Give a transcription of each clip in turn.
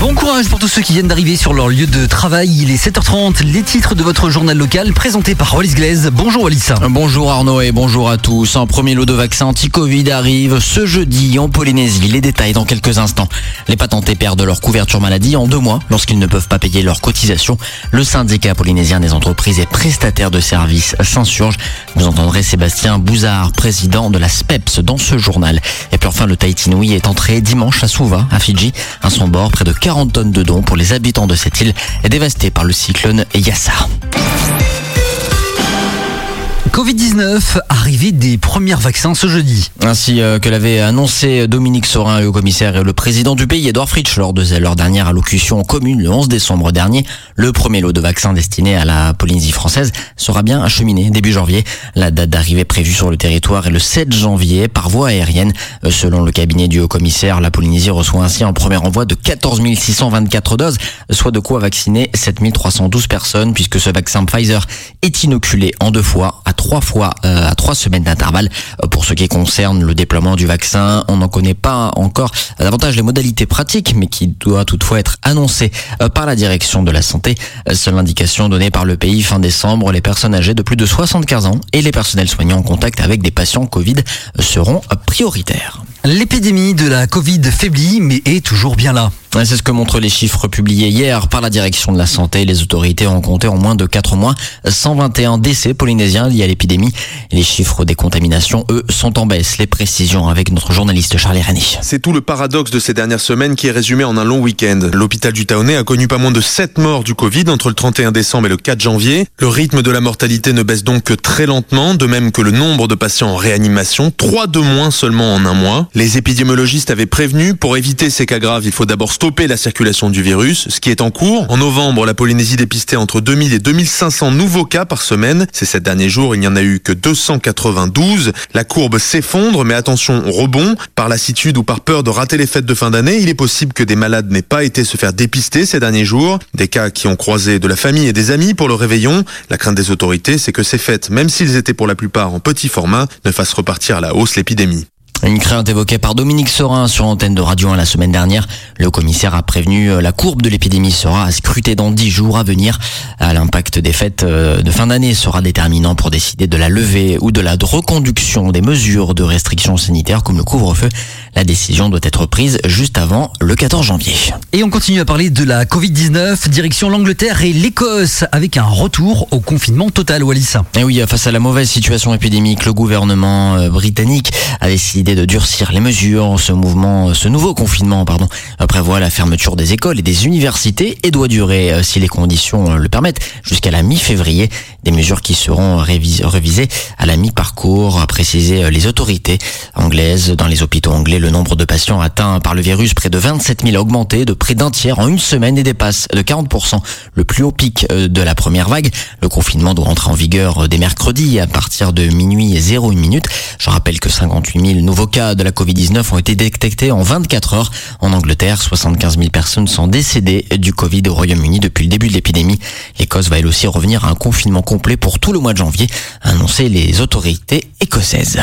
Bon courage pour tous ceux qui viennent d'arriver sur leur lieu de travail. Il est 7h30. Les titres de votre journal local présentés par Wallis Glaise. Bonjour Wallis. Bonjour Arnaud et bonjour à tous. Un premier lot de vaccins anti-Covid arrive ce jeudi en Polynésie. Les détails dans quelques instants. Les patentés perdent leur couverture maladie en deux mois lorsqu'ils ne peuvent pas payer leur cotisation. Le syndicat polynésien des entreprises et prestataires de services s'insurge. Vous entendrez Sébastien Bouzard, président de la SPEPS dans ce journal. Et puis enfin, le Tahiti Nui est entré dimanche à Suva, à Fidji. À son bord, près de 40 tonnes de dons pour les habitants de cette île dévastée par le cyclone Yassa. Covid-19, arrivée des premiers vaccins ce jeudi. Ainsi euh, que l'avait annoncé Dominique Sorin, le commissaire et le président du pays, Edouard Fritsch, lors de leur dernière allocution commune le 11 décembre dernier. Le premier lot de vaccins destiné à la Polynésie française sera bien acheminé début janvier. La date d'arrivée prévue sur le territoire est le 7 janvier par voie aérienne. Euh, selon le cabinet du haut commissaire, la Polynésie reçoit ainsi en premier envoi de 14 624 doses, soit de quoi vacciner 7 312 personnes, puisque ce vaccin Pfizer est inoculé en deux fois à trois fois euh, à trois semaines d'intervalle. Euh, pour ce qui concerne le déploiement du vaccin, on n'en connaît pas encore davantage les modalités pratiques, mais qui doit toutefois être annoncé euh, par la direction de la santé. Seule indication donnée par le pays fin décembre, les personnes âgées de plus de 75 ans et les personnels soignants en contact avec des patients Covid seront prioritaires. L'épidémie de la Covid faiblit, mais est toujours bien là. C'est ce que montrent les chiffres publiés hier par la direction de la santé. Les autorités ont compté en moins de 4 mois 121 décès polynésiens liés à l'épidémie. Les chiffres des contaminations, eux, sont en baisse. Les précisions avec notre journaliste Charlie René. C'est tout le paradoxe de ces dernières semaines qui est résumé en un long week-end. L'hôpital du Taonais a connu pas moins de 7 morts du Covid entre le 31 décembre et le 4 janvier. Le rythme de la mortalité ne baisse donc que très lentement, de même que le nombre de patients en réanimation, 3 de moins seulement en un mois. Les épidémiologistes avaient prévenu, pour éviter ces cas graves, il faut d'abord stopper la circulation du virus, ce qui est en cours. En novembre, la Polynésie dépistait entre 2000 et 2500 nouveaux cas par semaine. Ces sept derniers jours, il n'y en a eu que 292. La courbe s'effondre, mais attention, rebond. Par lassitude ou par peur de rater les fêtes de fin d'année, il est possible que des malades n'aient pas été se faire dépister ces derniers jours. Des cas qui ont croisé de la famille et des amis pour le réveillon. La crainte des autorités, c'est que ces fêtes, même s'ils étaient pour la plupart en petit format, ne fassent repartir à la hausse l'épidémie. Une crainte évoquée par Dominique Sorin sur antenne de Radio 1 la semaine dernière. Le commissaire a prévenu euh, la courbe de l'épidémie sera à scruter dans dix jours à venir. L'impact des fêtes euh, de fin d'année sera déterminant pour décider de la levée ou de la reconduction des mesures de restriction sanitaire comme le couvre-feu. La décision doit être prise juste avant le 14 janvier. Et on continue à parler de la Covid-19, direction l'Angleterre et l'Écosse avec un retour au confinement total, Wallis. Et oui, face à la mauvaise situation épidémique, le gouvernement euh, britannique a décidé de durcir les mesures. Ce mouvement, ce nouveau confinement, pardon, prévoit la fermeture des écoles et des universités et doit durer, euh, si les conditions euh, le permettent, jusqu'à la mi-février. Des mesures qui seront révisées à la mi-parcours, a précisé euh, les autorités anglaises. Dans les hôpitaux anglais, le nombre de patients atteints par le virus, près de 27 000, a augmenté de près d'un tiers en une semaine et dépasse de 40% le plus haut pic de la première vague. Le confinement doit entrer en vigueur dès mercredi à partir de minuit et 01 minute. Je rappelle que 58 000 nouveaux cas de la Covid-19 ont été détectés en 24 heures. En Angleterre, 75 000 personnes sont décédées du Covid au Royaume-Uni depuis le début de l'épidémie. L'Écosse va elle aussi revenir à un confinement complet pour tout le mois de janvier, annoncé les autorités écossaises.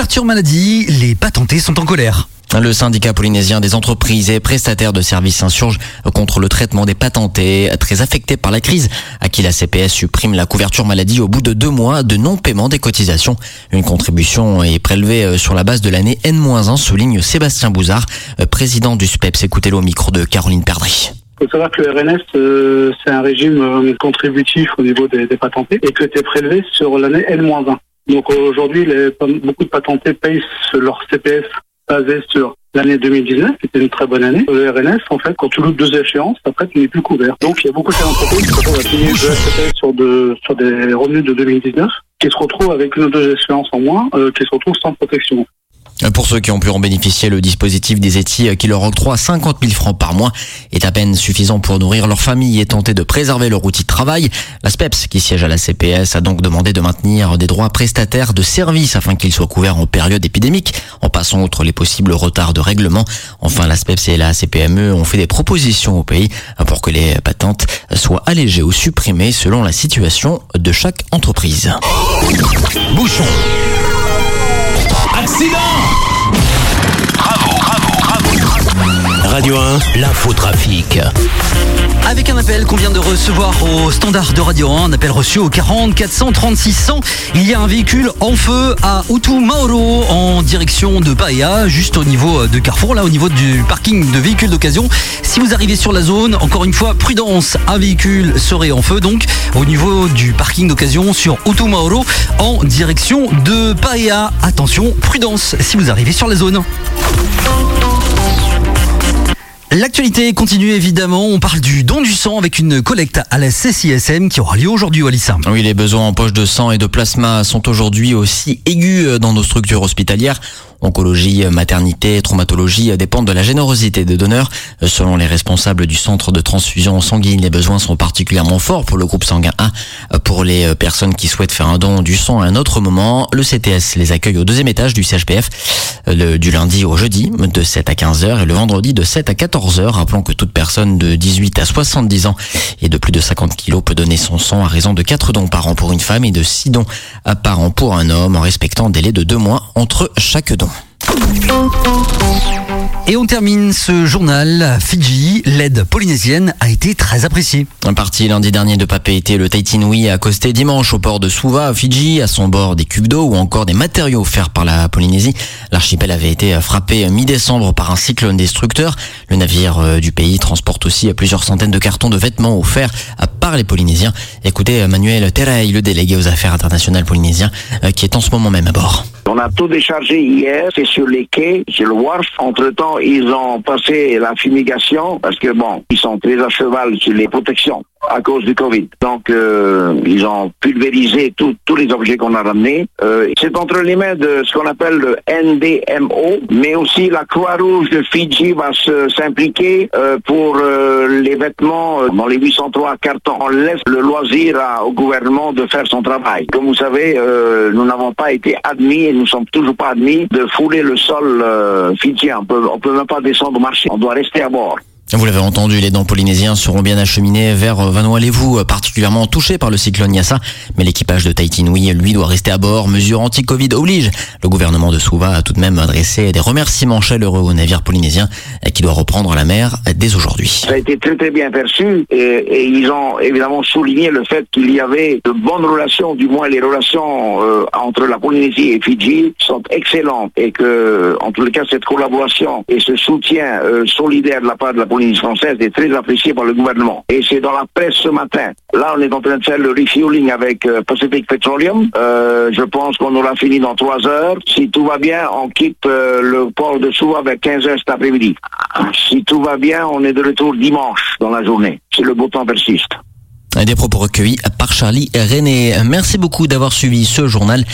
Couverture maladie, les patentés sont en colère. Le syndicat polynésien des entreprises et prestataires de services s'insurge contre le traitement des patentés très affectés par la crise, à qui la CPS supprime la couverture maladie au bout de deux mois de non-paiement des cotisations. Une contribution est prélevée euh, sur la base de l'année N-1, souligne Sébastien Bouzard, euh, président du SPEPS. Écoutez-le au micro de Caroline Perdry. Il faut savoir que le RNS, euh, c'est un régime contributif au niveau des, patentés et que c'est prélevé sur l'année N-1. Donc aujourd'hui, beaucoup de patentés payent leur CPS basé sur l'année 2019, qui était une très bonne année. Le RNS, en fait, quand tu loupes deux échéances, après, tu n'es plus couvert. Donc, il y a beaucoup d'entreprises qui se à payer de sur, de, sur des revenus de 2019, qui se retrouvent avec une ou deux échéances en moins, euh, qui se retrouvent sans protection. Pour ceux qui ont pu en bénéficier, le dispositif des ETI qui leur octroie 50 000 francs par mois est à peine suffisant pour nourrir leur famille et tenter de préserver leur outil de travail. La SPEPS, qui siège à la CPS, a donc demandé de maintenir des droits prestataires de services afin qu'ils soient couverts en période épidémique, en passant outre les possibles retards de règlement. Enfin, la SPEPS et la CPME ont fait des propositions au pays pour que les patentes soient allégées ou supprimées selon la situation de chaque entreprise. Bouchon Accident! Radio 1, l'infotrafic. Avec un appel qu'on vient de recevoir au standard de Radio 1, un appel reçu au 40 436 100, il y a un véhicule en feu à Utu Mauro en direction de Paea, juste au niveau de Carrefour, là au niveau du parking de véhicules d'occasion. Si vous arrivez sur la zone, encore une fois, prudence, un véhicule serait en feu donc au niveau du parking d'occasion sur Utu Mauro en direction de Paea. Attention, prudence si vous arrivez sur la zone. L'actualité continue évidemment. On parle du don du sang avec une collecte à la CCSM qui aura lieu aujourd'hui, Walissa. Oui, les besoins en poche de sang et de plasma sont aujourd'hui aussi aigus dans nos structures hospitalières. Oncologie, maternité, traumatologie dépendent de la générosité des donneurs. Selon les responsables du centre de transfusion sanguine, les besoins sont particulièrement forts pour le groupe sanguin A. Pour les personnes qui souhaitent faire un don du sang à un autre moment, le CTS les accueille au deuxième étage du CHPF le, du lundi au jeudi de 7 à 15h et le vendredi de 7 à 14h. Rappelons que toute personne de 18 à 70 ans et de plus de 50 kilos peut donner son sang à raison de 4 dons par an pour une femme et de 6 dons par an pour un homme en respectant un délai de 2 mois entre chaque don. Thank you. Et on termine ce journal. Fidji, l'aide polynésienne a été très appréciée. Parti lundi dernier de Papeete, le Tahiti a accosté dimanche au port de Suva, à Fidji, à son bord des cubes d'eau ou encore des matériaux offerts par la Polynésie. L'archipel avait été frappé mi-décembre par un cyclone destructeur. Le navire du pays transporte aussi plusieurs centaines de cartons de vêtements offerts par les Polynésiens. Écoutez Manuel Terrey, le délégué aux affaires internationales polynésien, qui est en ce moment même à bord. On a tout déchargé hier, c'est sur les quais, sur le wharf. Ils ont passé la fumigation parce que bon, ils sont très à cheval sur les protections à cause du Covid. Donc, euh, ils ont pulvérisé tous les objets qu'on a ramenés. Euh, c'est entre les mains de ce qu'on appelle le NDMO, mais aussi la Croix-Rouge de Fidji va s'impliquer euh, pour les vêtements dans les 803 cartons. On laisse le loisir au gouvernement de faire son travail. Comme vous savez, nous n'avons pas été admis et nous sommes toujours pas admis de fouler le sol fidjien. On peut, on peut même pas descendre au marché. On doit rester à bord. Vous l'avez entendu, les dons polynésiens seront bien acheminés vers Vanuatu, particulièrement touchés par le cyclone Yassa. Mais l'équipage de Tahiti lui, doit rester à bord. Mesure anti-Covid oblige. Le gouvernement de Suva a tout de même adressé des remerciements chaleureux au navire polynésien qui doit reprendre la mer dès aujourd'hui. Ça a été très très bien perçu et, ils ont évidemment souligné le fait qu'il y avait de bonnes relations, du moins les relations euh, entre la Polynésie et Fidji sont excellentes et que, en les cas, cette collaboration et ce soutien euh, solidaire de la part de la Polynésie française est très appréciée par le gouvernement. Et c'est dans la presse ce matin. Là, on est en train de faire le refueling avec euh, Pacific Petroleum. Euh, je pense qu'on aura fini dans trois heures. Si tout va bien, on quitte euh, le port de Souva vers 15 heures cet après-midi. Si tout va bien, on est de retour dimanche dans la journée. Si le beau temps persiste. Des propos recueillis par Charlie René. Merci beaucoup d'avoir suivi ce journal.